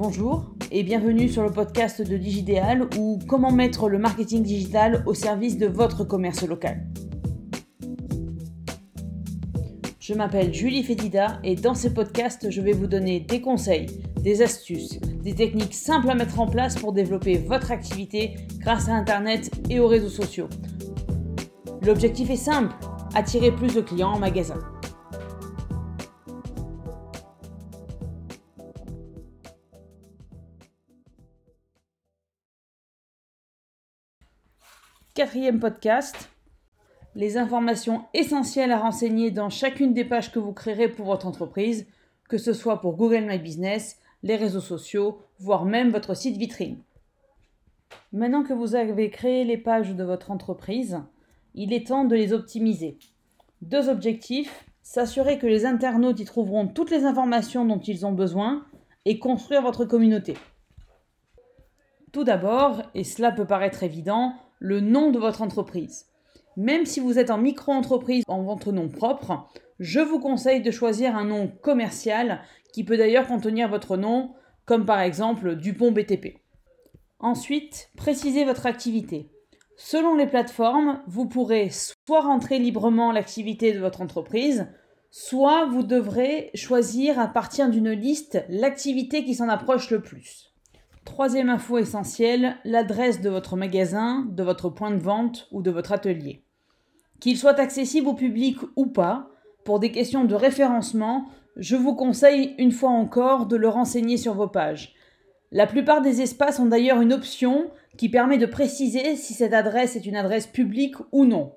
Bonjour et bienvenue sur le podcast de Digidéal ou comment mettre le marketing digital au service de votre commerce local. Je m'appelle Julie Fédida et dans ce podcast, je vais vous donner des conseils, des astuces, des techniques simples à mettre en place pour développer votre activité grâce à Internet et aux réseaux sociaux. L'objectif est simple, attirer plus de clients en magasin. Quatrième podcast, les informations essentielles à renseigner dans chacune des pages que vous créerez pour votre entreprise, que ce soit pour Google My Business, les réseaux sociaux, voire même votre site vitrine. Maintenant que vous avez créé les pages de votre entreprise, il est temps de les optimiser. Deux objectifs, s'assurer que les internautes y trouveront toutes les informations dont ils ont besoin et construire votre communauté. Tout d'abord, et cela peut paraître évident, le nom de votre entreprise. Même si vous êtes en micro-entreprise en votre nom propre, je vous conseille de choisir un nom commercial qui peut d'ailleurs contenir votre nom, comme par exemple Dupont BTP. Ensuite, précisez votre activité. Selon les plateformes, vous pourrez soit rentrer librement l'activité de votre entreprise, soit vous devrez choisir à partir d'une liste l'activité qui s'en approche le plus. Troisième info essentielle, l'adresse de votre magasin, de votre point de vente ou de votre atelier. Qu'il soit accessible au public ou pas, pour des questions de référencement, je vous conseille une fois encore de le renseigner sur vos pages. La plupart des espaces ont d'ailleurs une option qui permet de préciser si cette adresse est une adresse publique ou non.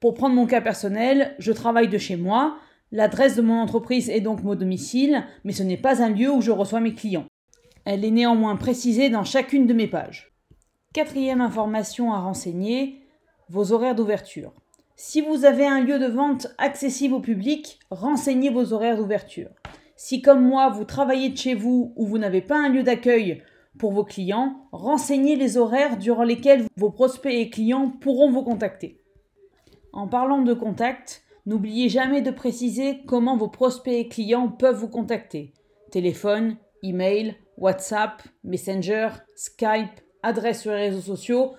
Pour prendre mon cas personnel, je travaille de chez moi, l'adresse de mon entreprise est donc mon domicile, mais ce n'est pas un lieu où je reçois mes clients. Elle est néanmoins précisée dans chacune de mes pages. Quatrième information à renseigner, vos horaires d'ouverture. Si vous avez un lieu de vente accessible au public, renseignez vos horaires d'ouverture. Si comme moi, vous travaillez de chez vous ou vous n'avez pas un lieu d'accueil pour vos clients, renseignez les horaires durant lesquels vos prospects et clients pourront vous contacter. En parlant de contact, n'oubliez jamais de préciser comment vos prospects et clients peuvent vous contacter. Téléphone, email, WhatsApp, Messenger, Skype, adresse sur les réseaux sociaux.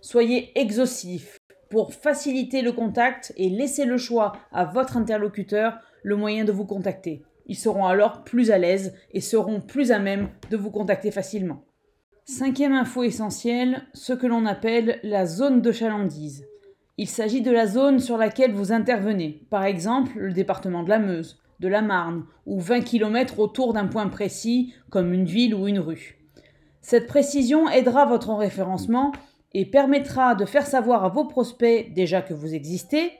Soyez exhaustif pour faciliter le contact et laisser le choix à votre interlocuteur le moyen de vous contacter. Ils seront alors plus à l'aise et seront plus à même de vous contacter facilement. Cinquième info essentielle, ce que l'on appelle la zone de chalandise. Il s'agit de la zone sur laquelle vous intervenez, par exemple le département de la Meuse, de la Marne, ou 20 km autour d'un point précis, comme une ville ou une rue. Cette précision aidera votre référencement et permettra de faire savoir à vos prospects, déjà que vous existez,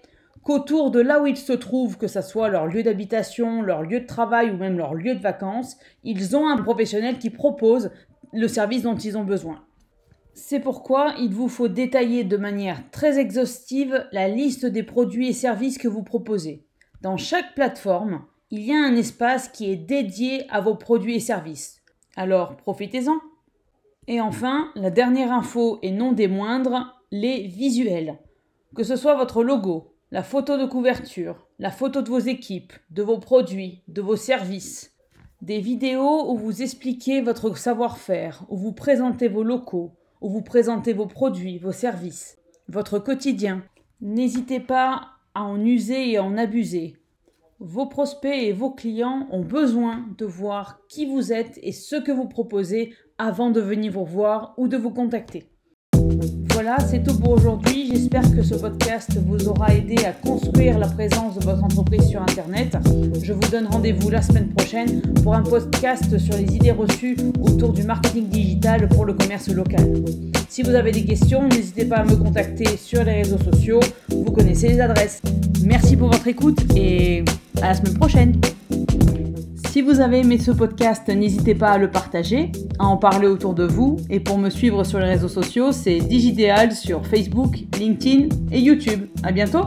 qu'autour de là où ils se trouvent, que ce soit leur lieu d'habitation, leur lieu de travail ou même leur lieu de vacances, ils ont un professionnel qui propose le service dont ils ont besoin. C'est pourquoi il vous faut détailler de manière très exhaustive la liste des produits et services que vous proposez. Dans chaque plateforme, il y a un espace qui est dédié à vos produits et services. Alors profitez-en. Et enfin, la dernière info et non des moindres, les visuels. Que ce soit votre logo, la photo de couverture, la photo de vos équipes, de vos produits, de vos services, des vidéos où vous expliquez votre savoir-faire, où vous présentez vos locaux, où vous présentez vos produits, vos services, votre quotidien. N'hésitez pas à en user et à en abuser. Vos prospects et vos clients ont besoin de voir qui vous êtes et ce que vous proposez avant de venir vous voir ou de vous contacter. Voilà, c'est tout pour aujourd'hui. J'espère que ce podcast vous aura aidé à construire la présence de votre entreprise sur Internet. Je vous donne rendez-vous la semaine prochaine pour un podcast sur les idées reçues autour du marketing digital pour le commerce local. Si vous avez des questions, n'hésitez pas à me contacter sur les réseaux sociaux. Vous connaissez les adresses. Merci pour votre écoute et à la semaine prochaine. Si vous avez aimé ce podcast, n'hésitez pas à le partager, à en parler autour de vous. Et pour me suivre sur les réseaux sociaux, c'est Digidéal sur Facebook, LinkedIn et YouTube. À bientôt!